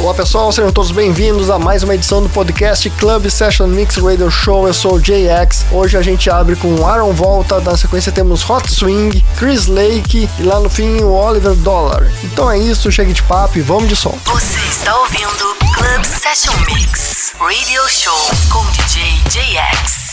Olá pessoal, sejam todos bem-vindos a mais uma edição do podcast Club Session Mix Radio Show. Eu sou o JX. Hoje a gente abre com Aaron Volta, na sequência temos Hot Swing, Chris Lake e lá no fim o Oliver Dollar. Então é isso, chega de papo e vamos de som. Você está ouvindo Club Session Mix Radio Show com DJ JX.